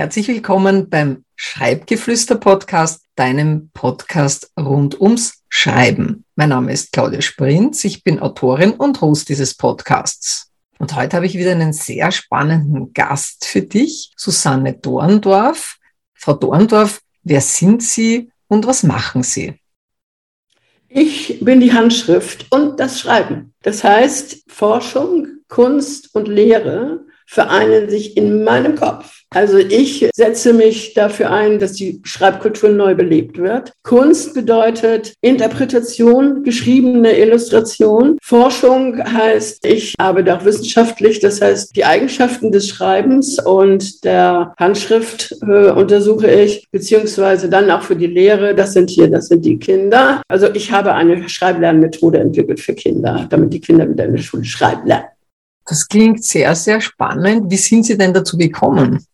Herzlich willkommen beim Schreibgeflüster-Podcast, deinem Podcast rund ums Schreiben. Mein Name ist Claudia Sprinz, ich bin Autorin und Host dieses Podcasts. Und heute habe ich wieder einen sehr spannenden Gast für dich, Susanne Dorndorf. Frau Dorndorf, wer sind Sie und was machen Sie? Ich bin die Handschrift und das Schreiben. Das heißt, Forschung, Kunst und Lehre vereinen sich in meinem Kopf. Also ich setze mich dafür ein, dass die Schreibkultur neu belebt wird. Kunst bedeutet Interpretation, geschriebene Illustration. Forschung heißt, ich arbeite auch wissenschaftlich, das heißt, die Eigenschaften des Schreibens und der Handschrift äh, untersuche ich, beziehungsweise dann auch für die Lehre. Das sind hier, das sind die Kinder. Also ich habe eine Schreiblernmethode entwickelt für Kinder, damit die Kinder wieder in der Schule schreiben lernen. Das klingt sehr, sehr spannend. Wie sind Sie denn dazu gekommen?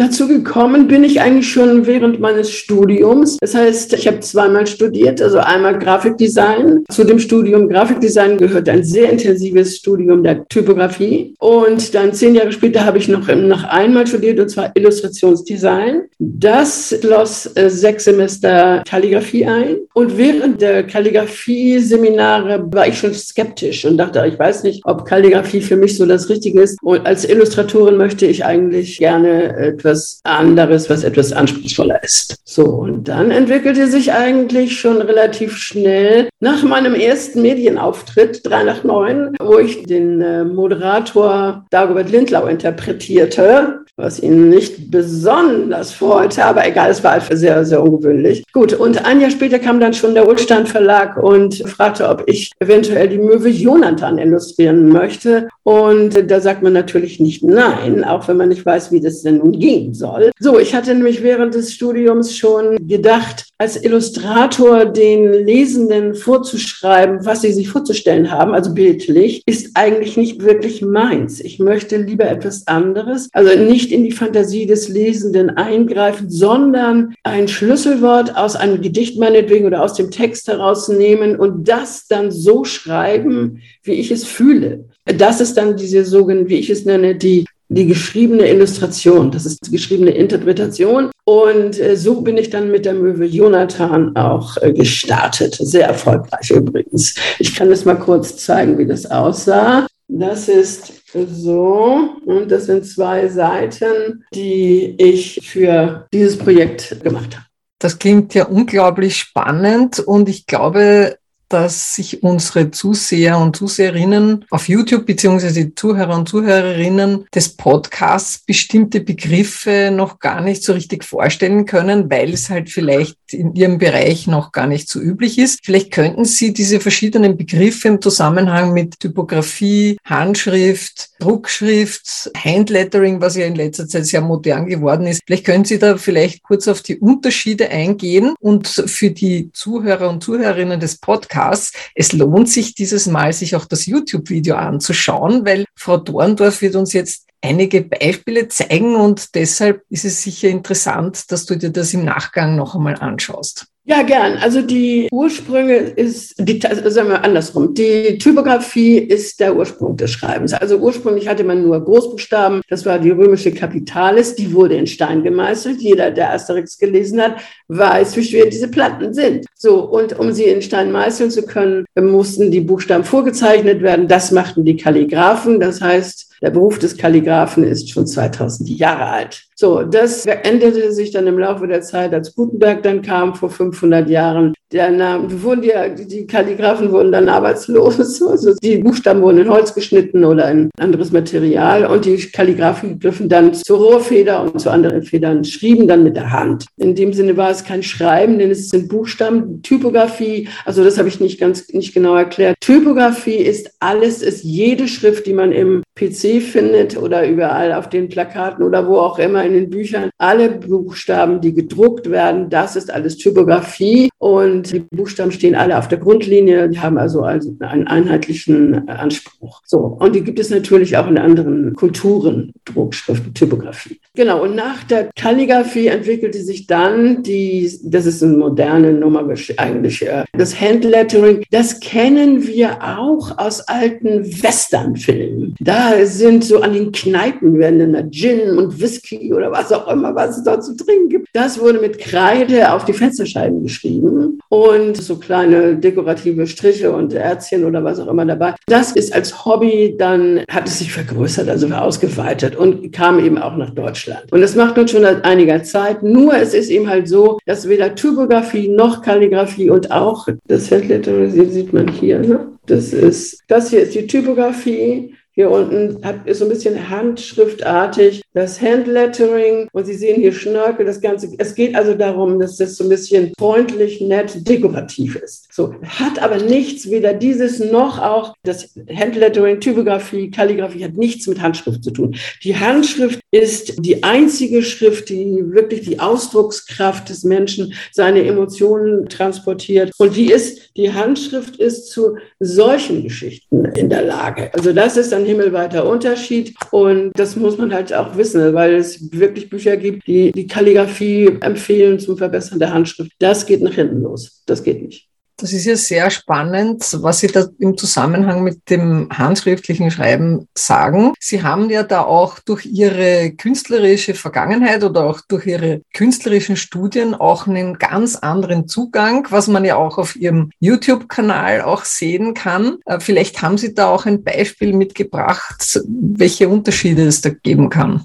Dazu gekommen bin ich eigentlich schon während meines Studiums. Das heißt, ich habe zweimal studiert, also einmal Grafikdesign. Zu dem Studium Grafikdesign gehört ein sehr intensives Studium der Typografie. Und dann zehn Jahre später habe ich noch, noch einmal studiert, und zwar Illustrationsdesign. Das schloss äh, sechs Semester Kalligrafie ein. Und während der Kalligrafie-Seminare war ich schon skeptisch und dachte, ich weiß nicht, ob Kalligrafie für mich so das Richtige ist. Und als Illustratorin möchte ich eigentlich gerne äh, etwas anderes, was etwas anspruchsvoller ist. So, und dann entwickelte sich eigentlich schon relativ schnell nach meinem ersten Medienauftritt, 3 nach 9, wo ich den äh, Moderator Dagobert Lindlau interpretierte, was ihn nicht besonders freute, aber egal, es war einfach sehr, sehr ungewöhnlich. Gut, und ein Jahr später kam dann schon der Ulstein Verlag und fragte, ob ich eventuell die Möwe Jonathan illustrieren möchte. Und da sagt man natürlich nicht nein, auch wenn man nicht weiß, wie das denn nun gehen soll. So, ich hatte nämlich während des Studiums schon gedacht, als Illustrator den Lesenden vorzuschreiben, was sie sich vorzustellen haben, also bildlich, ist eigentlich nicht wirklich meins. Ich möchte lieber etwas anderes, also nicht in die Fantasie des Lesenden eingreifen, sondern ein Schlüsselwort aus einem Gedicht meinetwegen oder aus dem Text herausnehmen und das dann so schreiben, wie ich es fühle. Das ist dann diese sogenannte, wie ich es nenne, die die geschriebene Illustration, das ist die geschriebene Interpretation. Und äh, so bin ich dann mit der Möwe Jonathan auch äh, gestartet. Sehr erfolgreich übrigens. Ich kann das mal kurz zeigen, wie das aussah. Das ist so und das sind zwei Seiten, die ich für dieses Projekt gemacht habe. Das klingt ja unglaublich spannend und ich glaube, dass sich unsere Zuseher und Zuseherinnen auf YouTube beziehungsweise die Zuhörer und Zuhörerinnen des Podcasts bestimmte Begriffe noch gar nicht so richtig vorstellen können, weil es halt vielleicht in ihrem Bereich noch gar nicht so üblich ist. Vielleicht könnten Sie diese verschiedenen Begriffe im Zusammenhang mit Typografie, Handschrift, Druckschrift, Handlettering, was ja in letzter Zeit sehr modern geworden ist, vielleicht können Sie da vielleicht kurz auf die Unterschiede eingehen und für die Zuhörer und Zuhörerinnen des Podcasts Podcasts. Es lohnt sich dieses Mal, sich auch das YouTube-Video anzuschauen, weil Frau Dorndorf wird uns jetzt einige Beispiele zeigen und deshalb ist es sicher interessant, dass du dir das im Nachgang noch einmal anschaust. Ja, gern. Also die Ursprünge ist, die, also sagen wir andersrum, die Typografie ist der Ursprung des Schreibens. Also ursprünglich hatte man nur Großbuchstaben, das war die römische Kapitalis, die wurde in Stein gemeißelt. Jeder, der Asterix gelesen hat, weiß, wie schwer diese Platten sind. So, und um sie in Stein meißeln zu können, mussten die Buchstaben vorgezeichnet werden. Das machten die Kalligraphen. Das heißt, der Beruf des Kalligraphen ist schon 2000 Jahre alt. So, das änderte sich dann im Laufe der Zeit, als Gutenberg dann kam vor 500 Jahren. Name, wurden die, die Kalligraphen wurden dann arbeitslos. Also die Buchstaben wurden in Holz geschnitten oder in anderes Material und die Kalligraphen griffen dann zur Rohrfeder und zu anderen Federn, schrieben dann mit der Hand. In dem Sinne war es kein Schreiben, denn es sind Buchstaben. Typografie, also das habe ich nicht ganz, nicht genau erklärt. Typografie ist alles, ist jede Schrift, die man im PC findet oder überall auf den Plakaten oder wo auch immer in den Büchern. Alle Buchstaben, die gedruckt werden, das ist alles Typografie und die Buchstaben stehen alle auf der Grundlinie, die haben also, einen einheitlichen Anspruch. So, und die gibt es natürlich auch in anderen Kulturen, Druckschrift, Typografie. Genau, und nach der Kalligrafie entwickelte sich dann die, das ist eine moderne Nummer eigentlich, äh, das Handlettering. Das kennen wir auch aus alten Westernfilmen. Da da sind so an den Kneipen werden dann Gin und Whisky oder was auch immer, was es dort zu trinken gibt. Das wurde mit Kreide auf die Fensterscheiben geschrieben und so kleine dekorative Striche und Ärzchen oder was auch immer dabei. Das ist als Hobby dann, hat es sich vergrößert, also ausgeweitet und kam eben auch nach Deutschland. Und das macht nun schon seit einiger Zeit. Nur es ist eben halt so, dass weder Typografie noch Kalligrafie und auch das Handlettering sieht man hier. Ne? Das ist, das hier ist die Typografie. Hier unten hat, ist so ein bisschen handschriftartig das Handlettering und Sie sehen hier Schnörkel, das Ganze. Es geht also darum, dass das so ein bisschen freundlich, nett, dekorativ ist. So, hat aber nichts, weder dieses noch auch das Handlettering, Typografie, Kalligrafie hat nichts mit Handschrift zu tun. Die Handschrift ist die einzige Schrift, die wirklich die Ausdruckskraft des Menschen, seine Emotionen transportiert. Und die ist, die Handschrift ist zu solchen Geschichten in der Lage. Also das ist ein himmelweiter Unterschied und das muss man halt auch wissen, weil es wirklich Bücher gibt, die die Kalligrafie empfehlen zum Verbessern der Handschrift. Das geht nach hinten los. Das geht nicht. Das ist ja sehr spannend, was Sie da im Zusammenhang mit dem handschriftlichen Schreiben sagen. Sie haben ja da auch durch Ihre künstlerische Vergangenheit oder auch durch Ihre künstlerischen Studien auch einen ganz anderen Zugang, was man ja auch auf Ihrem YouTube-Kanal auch sehen kann. Äh, vielleicht haben Sie da auch ein Beispiel mitgebracht, welche Unterschiede es da geben kann.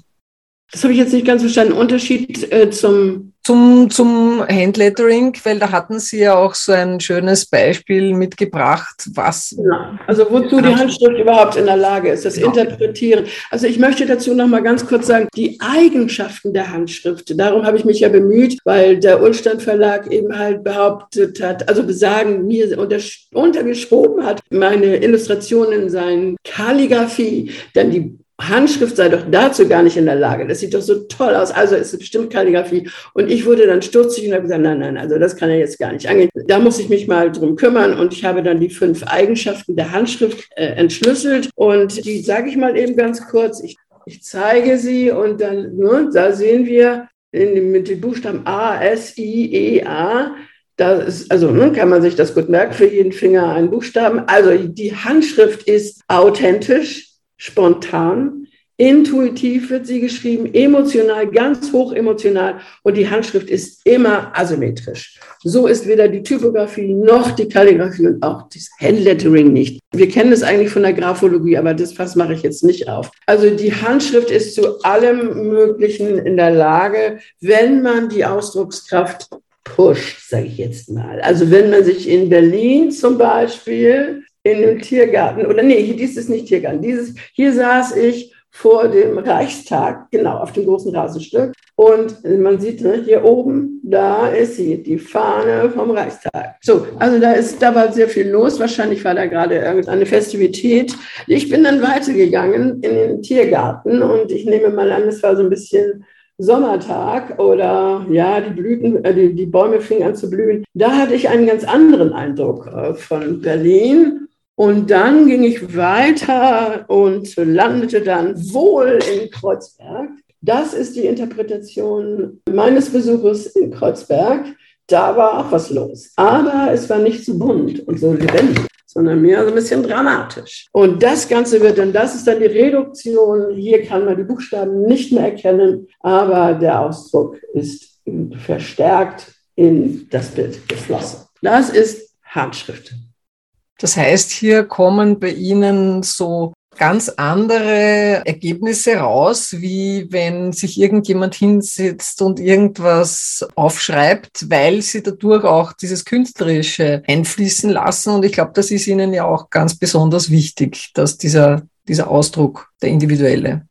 Das habe ich jetzt nicht ganz verstanden. Unterschied äh, zum zum, zum Handlettering, weil da hatten Sie ja auch so ein schönes Beispiel mitgebracht, was. Ja, also wozu die Handschrift überhaupt in der Lage ist, das genau. Interpretieren. Also ich möchte dazu noch mal ganz kurz sagen, die Eigenschaften der Handschrift, darum habe ich mich ja bemüht, weil der Ulstein Verlag eben halt behauptet hat, also besagen, mir unter, untergeschoben hat, meine Illustrationen seien Kalligrafie, dann die Handschrift sei doch dazu gar nicht in der Lage. Das sieht doch so toll aus. Also ist es bestimmt Kalligrafie. Und ich wurde dann stutzig und habe gesagt, nein, nein, also das kann er jetzt gar nicht angehen. Da muss ich mich mal drum kümmern. Und ich habe dann die fünf Eigenschaften der Handschrift äh, entschlüsselt. Und die sage ich mal eben ganz kurz. Ich, ich zeige sie und dann, ne, da sehen wir in, mit den Buchstaben A, S, I, E, A. Ist, also ne, kann man sich das gut merken, für jeden Finger einen Buchstaben. Also die Handschrift ist authentisch, spontan, intuitiv wird sie geschrieben, emotional, ganz hoch emotional und die Handschrift ist immer asymmetrisch. So ist weder die Typografie noch die Kalligrafie und auch das Handlettering nicht. Wir kennen es eigentlich von der Graphologie, aber das Fass mache ich jetzt nicht auf. Also die Handschrift ist zu allem Möglichen in der Lage, wenn man die Ausdruckskraft pusht, sage ich jetzt mal. Also wenn man sich in Berlin zum Beispiel in dem Tiergarten, oder nee, dies ist nicht Tiergarten, dieses, hier saß ich vor dem Reichstag, genau, auf dem großen Rasenstück. Und man sieht ne, hier oben, da ist sie, die Fahne vom Reichstag. So, also da ist, da war sehr viel los. Wahrscheinlich war da gerade irgendeine Festivität. Ich bin dann weitergegangen in den Tiergarten und ich nehme mal an, es war so ein bisschen Sommertag oder ja, die Blüten, äh, die, die Bäume fingen an zu blühen. Da hatte ich einen ganz anderen Eindruck äh, von Berlin und dann ging ich weiter und landete dann wohl in Kreuzberg. Das ist die Interpretation meines Besuches in Kreuzberg. Da war auch was los. Aber es war nicht so bunt und so lebendig, sondern mehr so ein bisschen dramatisch. Und das Ganze wird dann, das ist dann die Reduktion. Hier kann man die Buchstaben nicht mehr erkennen, aber der Ausdruck ist verstärkt in das Bild geflossen. Das ist Handschrift. Das heißt, hier kommen bei Ihnen so ganz andere Ergebnisse raus, wie wenn sich irgendjemand hinsetzt und irgendwas aufschreibt, weil sie dadurch auch dieses Künstlerische einfließen lassen. Und ich glaube, das ist Ihnen ja auch ganz besonders wichtig, dass dieser, dieser Ausdruck, der individuelle.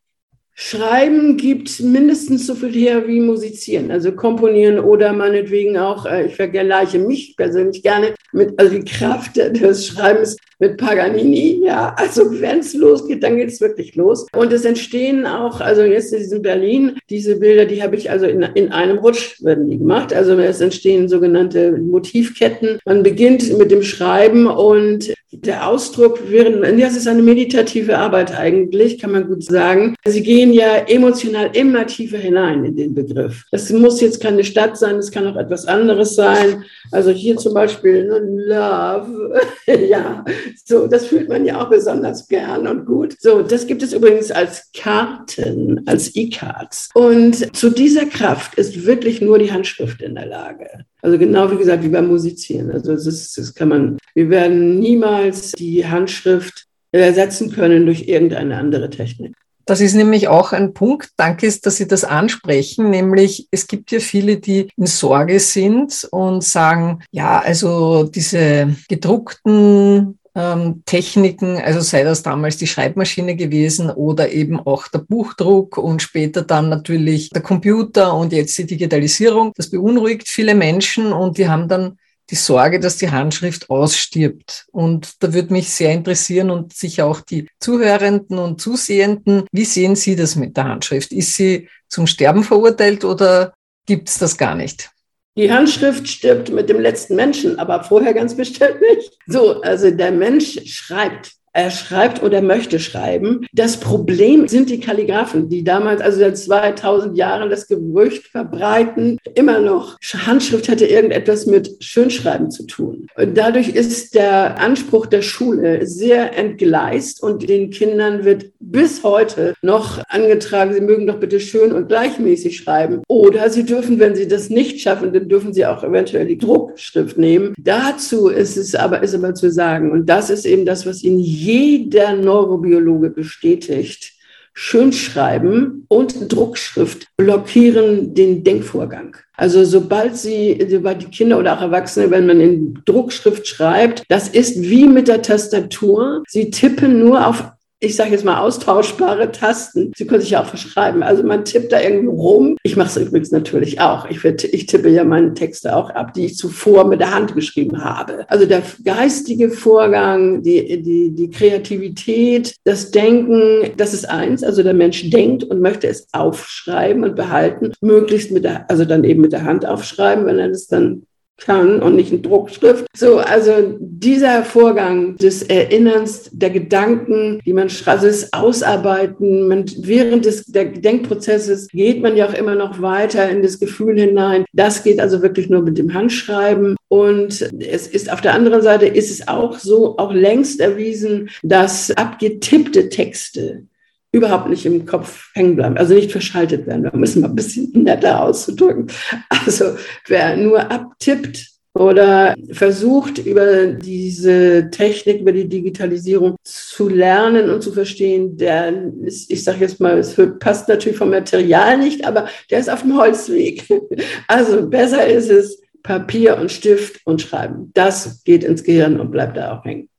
Schreiben gibt mindestens so viel her wie musizieren, also komponieren oder meinetwegen auch, äh, ich vergleiche mich persönlich gerne mit, also die Kraft des Schreibens mit Paganini, ja, also wenn es losgeht, dann geht es wirklich los. Und es entstehen auch, also jetzt in Berlin, diese Bilder, die habe ich also in, in einem Rutsch werden die gemacht. Also es entstehen sogenannte Motivketten. Man beginnt mit dem Schreiben und der Ausdruck während, das ist eine meditative Arbeit eigentlich, kann man gut sagen. Sie gehen gehen ja emotional immer tiefer hinein in den Begriff. Das muss jetzt keine Stadt sein, es kann auch etwas anderes sein. Also hier zum Beispiel ne, Love, ja, so, das fühlt man ja auch besonders gern und gut. So, das gibt es übrigens als Karten, als E-Cards. Und zu dieser Kraft ist wirklich nur die Handschrift in der Lage. Also genau wie gesagt, wie beim Musizieren. Also das, ist, das kann man, wir werden niemals die Handschrift ersetzen können durch irgendeine andere Technik. Das ist nämlich auch ein Punkt. Danke, dass Sie das ansprechen. Nämlich, es gibt ja viele, die in Sorge sind und sagen, ja, also diese gedruckten ähm, Techniken, also sei das damals die Schreibmaschine gewesen oder eben auch der Buchdruck und später dann natürlich der Computer und jetzt die Digitalisierung. Das beunruhigt viele Menschen und die haben dann die Sorge, dass die Handschrift ausstirbt. Und da würde mich sehr interessieren und sicher auch die Zuhörenden und Zusehenden, wie sehen Sie das mit der Handschrift? Ist sie zum Sterben verurteilt oder gibt es das gar nicht? Die Handschrift stirbt mit dem letzten Menschen, aber vorher ganz bestimmt nicht. So, also der Mensch schreibt er schreibt oder möchte schreiben. Das Problem sind die Kalligraphen, die damals, also seit 2000 Jahren, das Gerücht verbreiten, immer noch, Handschrift hätte irgendetwas mit Schönschreiben zu tun. Und dadurch ist der Anspruch der Schule sehr entgleist und den Kindern wird bis heute noch angetragen, sie mögen doch bitte schön und gleichmäßig schreiben. Oder sie dürfen, wenn sie das nicht schaffen, dann dürfen sie auch eventuell die Druckschrift nehmen. Dazu ist es aber, ist aber zu sagen, und das ist eben das, was ihnen jeder Neurobiologe bestätigt, Schönschreiben und Druckschrift blockieren den Denkvorgang. Also sobald sie, sobald die Kinder oder auch Erwachsene, wenn man in Druckschrift schreibt, das ist wie mit der Tastatur. Sie tippen nur auf ich sage jetzt mal, austauschbare Tasten. Sie können sich ja auch verschreiben. Also man tippt da irgendwie rum. Ich mache es übrigens natürlich auch. Ich, ich tippe ja meine Texte auch ab, die ich zuvor mit der Hand geschrieben habe. Also der geistige Vorgang, die, die, die Kreativität, das Denken, das ist eins. Also der Mensch denkt und möchte es aufschreiben und behalten, möglichst mit der, also dann eben mit der Hand aufschreiben, wenn er das dann kann und nicht in Druckschrift. So, also dieser Vorgang des Erinnerns, der Gedanken, die man also das Ausarbeiten, man, während des der Denkprozesses geht man ja auch immer noch weiter in das Gefühl hinein. Das geht also wirklich nur mit dem Handschreiben. Und es ist auf der anderen Seite ist es auch so, auch längst erwiesen, dass abgetippte Texte überhaupt nicht im Kopf hängen bleiben, also nicht verschaltet werden. Da müssen wir ein bisschen netter auszudrücken. Also wer nur abtippt oder versucht, über diese Technik, über die Digitalisierung zu lernen und zu verstehen, der ist, ich sage jetzt mal, es passt natürlich vom Material nicht, aber der ist auf dem Holzweg. Also besser ist es, Papier und Stift und Schreiben. Das geht ins Gehirn und bleibt da auch hängen.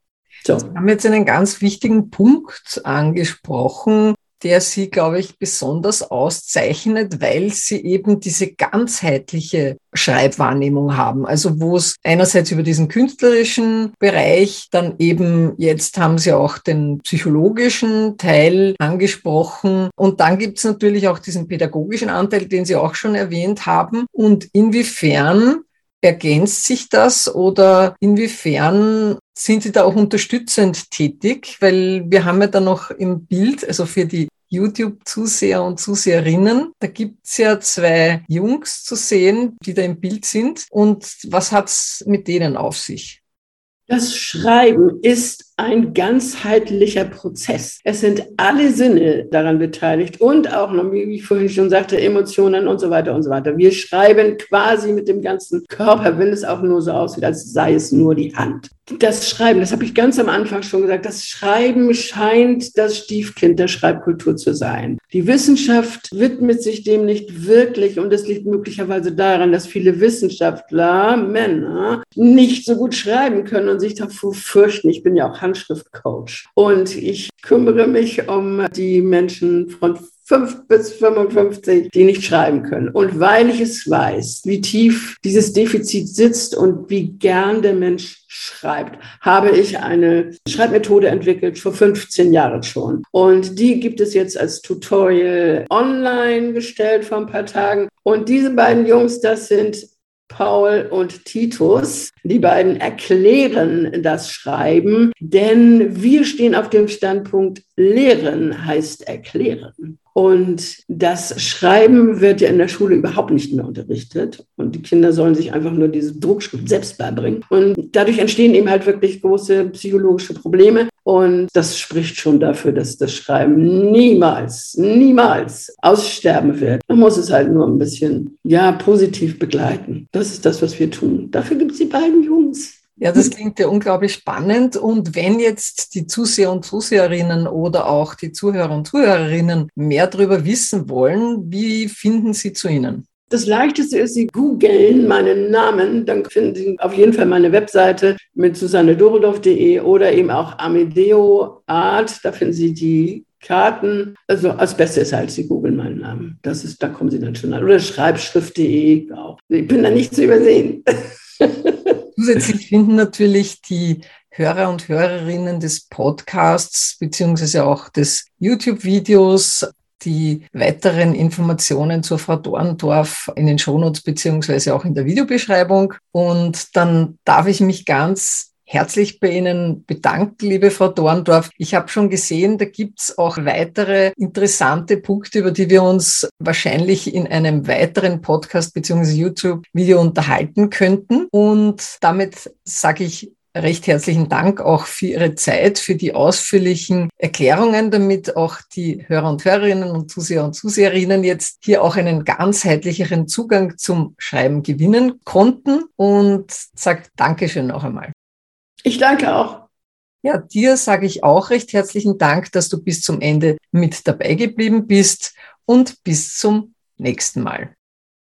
So. Sie haben jetzt einen ganz wichtigen Punkt angesprochen, der Sie, glaube ich, besonders auszeichnet, weil Sie eben diese ganzheitliche Schreibwahrnehmung haben. Also wo es einerseits über diesen künstlerischen Bereich, dann eben jetzt haben Sie auch den psychologischen Teil angesprochen und dann gibt es natürlich auch diesen pädagogischen Anteil, den Sie auch schon erwähnt haben. Und inwiefern Ergänzt sich das oder inwiefern sind Sie da auch unterstützend tätig? Weil wir haben ja da noch im Bild, also für die YouTube-Zuseher und Zuseherinnen, da gibt's ja zwei Jungs zu sehen, die da im Bild sind. Und was hat's mit denen auf sich? Das Schreiben ist ein ganzheitlicher Prozess. Es sind alle Sinne daran beteiligt und auch, wie ich vorhin schon sagte, Emotionen und so weiter und so weiter. Wir schreiben quasi mit dem ganzen Körper, wenn es auch nur so aussieht, als sei es nur die Hand. Das Schreiben, das habe ich ganz am Anfang schon gesagt, das Schreiben scheint das Stiefkind der Schreibkultur zu sein. Die Wissenschaft widmet sich dem nicht wirklich und es liegt möglicherweise daran, dass viele Wissenschaftler, Männer, nicht so gut schreiben können und sich davor fürchten. Ich bin ja auch Handschriftcoach. Und ich kümmere mich um die Menschen von 5 bis 55, die nicht schreiben können. Und weil ich es weiß, wie tief dieses Defizit sitzt und wie gern der Mensch schreibt, habe ich eine Schreibmethode entwickelt, vor 15 Jahren schon. Und die gibt es jetzt als Tutorial online gestellt vor ein paar Tagen. Und diese beiden Jungs, das sind Paul und Titus. Die beiden erklären das Schreiben, denn wir stehen auf dem Standpunkt, Lehren heißt erklären. Und das Schreiben wird ja in der Schule überhaupt nicht mehr unterrichtet. Und die Kinder sollen sich einfach nur diese Druckschrift selbst beibringen. Und dadurch entstehen eben halt wirklich große psychologische Probleme. Und das spricht schon dafür, dass das Schreiben niemals, niemals aussterben wird. Man muss es halt nur ein bisschen, ja, positiv begleiten. Das ist das, was wir tun. Dafür gibt es die beiden Jungs. Ja, das klingt ja unglaublich spannend. Und wenn jetzt die Zuseher und Zuseherinnen oder auch die Zuhörer und Zuhörerinnen mehr darüber wissen wollen, wie finden sie zu Ihnen? Das Leichteste ist, Sie googeln meinen Namen, dann finden Sie auf jeden Fall meine Webseite mit susannedorendorf.de oder eben auch Amedeo Art. Da finden Sie die Karten. Also als Beste ist halt, Sie googeln meinen Namen. Das ist, da kommen Sie dann schon an. Oder schreibschrift.de auch. Ich bin da nicht zu übersehen. Zusätzlich finden natürlich die Hörer und Hörerinnen des Podcasts beziehungsweise auch des YouTube-Videos die weiteren Informationen zur Frau Dorndorf in den Shownotes beziehungsweise auch in der Videobeschreibung. Und dann darf ich mich ganz herzlich bei Ihnen bedanken, liebe Frau Dorndorf. Ich habe schon gesehen, da gibt's auch weitere interessante Punkte, über die wir uns wahrscheinlich in einem weiteren Podcast bzw. YouTube-Video unterhalten könnten. Und damit sage ich recht herzlichen Dank auch für Ihre Zeit, für die ausführlichen Erklärungen, damit auch die Hörer und Hörerinnen und Zuseher und Zuseherinnen jetzt hier auch einen ganzheitlicheren Zugang zum Schreiben gewinnen konnten und sagt Dankeschön noch einmal. Ich danke auch. Ja, dir sage ich auch recht herzlichen Dank, dass du bis zum Ende mit dabei geblieben bist und bis zum nächsten Mal.